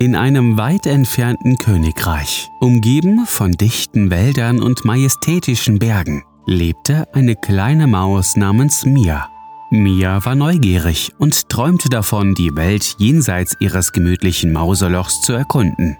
In einem weit entfernten Königreich, umgeben von dichten Wäldern und majestätischen Bergen, lebte eine kleine Maus namens Mia. Mia war neugierig und träumte davon, die Welt jenseits ihres gemütlichen Mauselochs zu erkunden.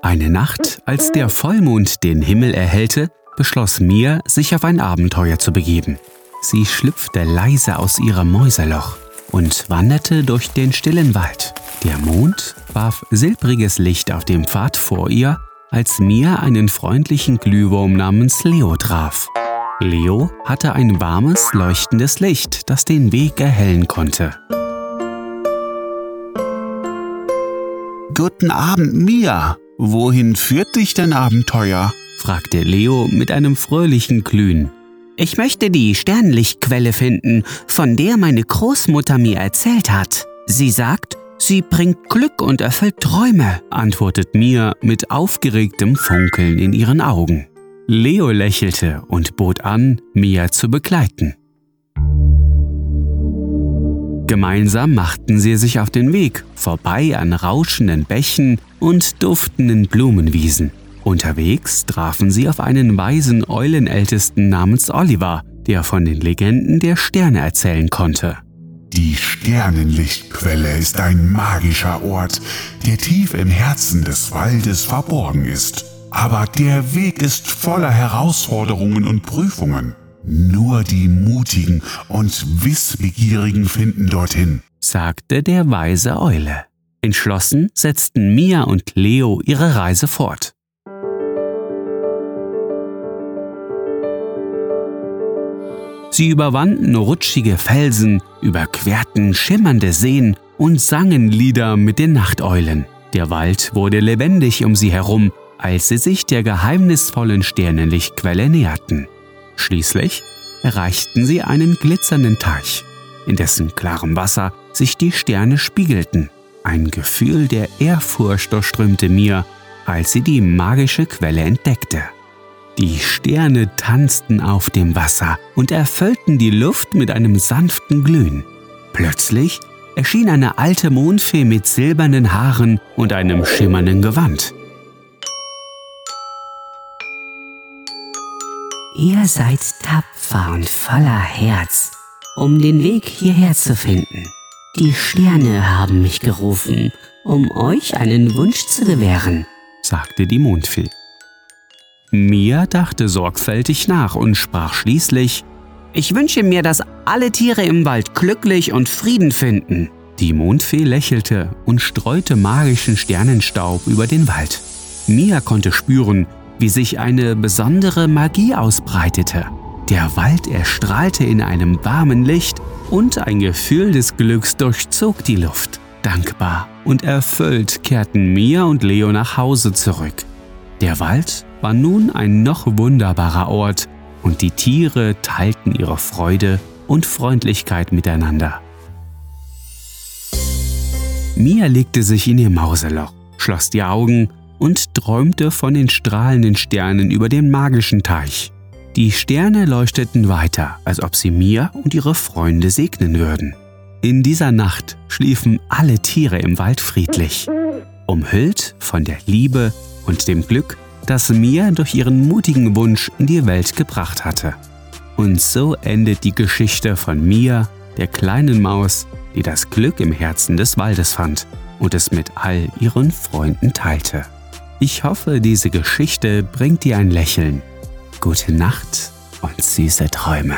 Eine Nacht, als der Vollmond den Himmel erhellte, beschloss Mia, sich auf ein Abenteuer zu begeben. Sie schlüpfte leise aus ihrem Mäuseloch und wanderte durch den stillen Wald. Der Mond warf silbriges Licht auf dem Pfad vor ihr, als Mia einen freundlichen Glühwurm namens Leo traf. Leo hatte ein warmes, leuchtendes Licht, das den Weg erhellen konnte. Guten Abend, Mia. Wohin führt dich dein Abenteuer? fragte Leo mit einem fröhlichen Glühen. Ich möchte die Sternlichtquelle finden, von der meine Großmutter mir erzählt hat. Sie sagt, Sie bringt Glück und erfüllt Träume, antwortet Mia mit aufgeregtem Funkeln in ihren Augen. Leo lächelte und bot an, Mia zu begleiten. Gemeinsam machten sie sich auf den Weg, vorbei an rauschenden Bächen und duftenden Blumenwiesen. Unterwegs trafen sie auf einen weisen Eulenältesten namens Oliver, der von den Legenden der Sterne erzählen konnte. Die Sternenlichtquelle ist ein magischer Ort, der tief im Herzen des Waldes verborgen ist. Aber der Weg ist voller Herausforderungen und Prüfungen. Nur die Mutigen und Wissbegierigen finden dorthin, sagte der weise Eule. Entschlossen setzten Mia und Leo ihre Reise fort. Sie überwanden rutschige Felsen, überquerten schimmernde Seen und sangen Lieder mit den Nachteulen. Der Wald wurde lebendig um sie herum, als sie sich der geheimnisvollen Sternenlichtquelle näherten. Schließlich erreichten sie einen glitzernden Teich, in dessen klarem Wasser sich die Sterne spiegelten. Ein Gefühl der Ehrfurcht durchströmte mir, als sie die magische Quelle entdeckte. Die Sterne tanzten auf dem Wasser und erfüllten die Luft mit einem sanften Glühen. Plötzlich erschien eine alte Mondfee mit silbernen Haaren und einem schimmernden Gewand. Ihr seid tapfer und voller Herz, um den Weg hierher zu finden. Die Sterne haben mich gerufen, um euch einen Wunsch zu gewähren, sagte die Mondfee. Mia dachte sorgfältig nach und sprach schließlich, ich wünsche mir, dass alle Tiere im Wald glücklich und Frieden finden. Die Mondfee lächelte und streute magischen Sternenstaub über den Wald. Mia konnte spüren, wie sich eine besondere Magie ausbreitete. Der Wald erstrahlte in einem warmen Licht und ein Gefühl des Glücks durchzog die Luft. Dankbar und erfüllt kehrten Mia und Leo nach Hause zurück. Der Wald war nun ein noch wunderbarer Ort und die Tiere teilten ihre Freude und Freundlichkeit miteinander. Mia legte sich in ihr Mauseloch, schloss die Augen und träumte von den strahlenden Sternen über dem magischen Teich. Die Sterne leuchteten weiter, als ob sie Mia und ihre Freunde segnen würden. In dieser Nacht schliefen alle Tiere im Wald friedlich, umhüllt von der Liebe und dem Glück, das Mia durch ihren mutigen Wunsch in die Welt gebracht hatte. Und so endet die Geschichte von Mia, der kleinen Maus, die das Glück im Herzen des Waldes fand und es mit all ihren Freunden teilte. Ich hoffe, diese Geschichte bringt dir ein Lächeln. Gute Nacht und süße Träume.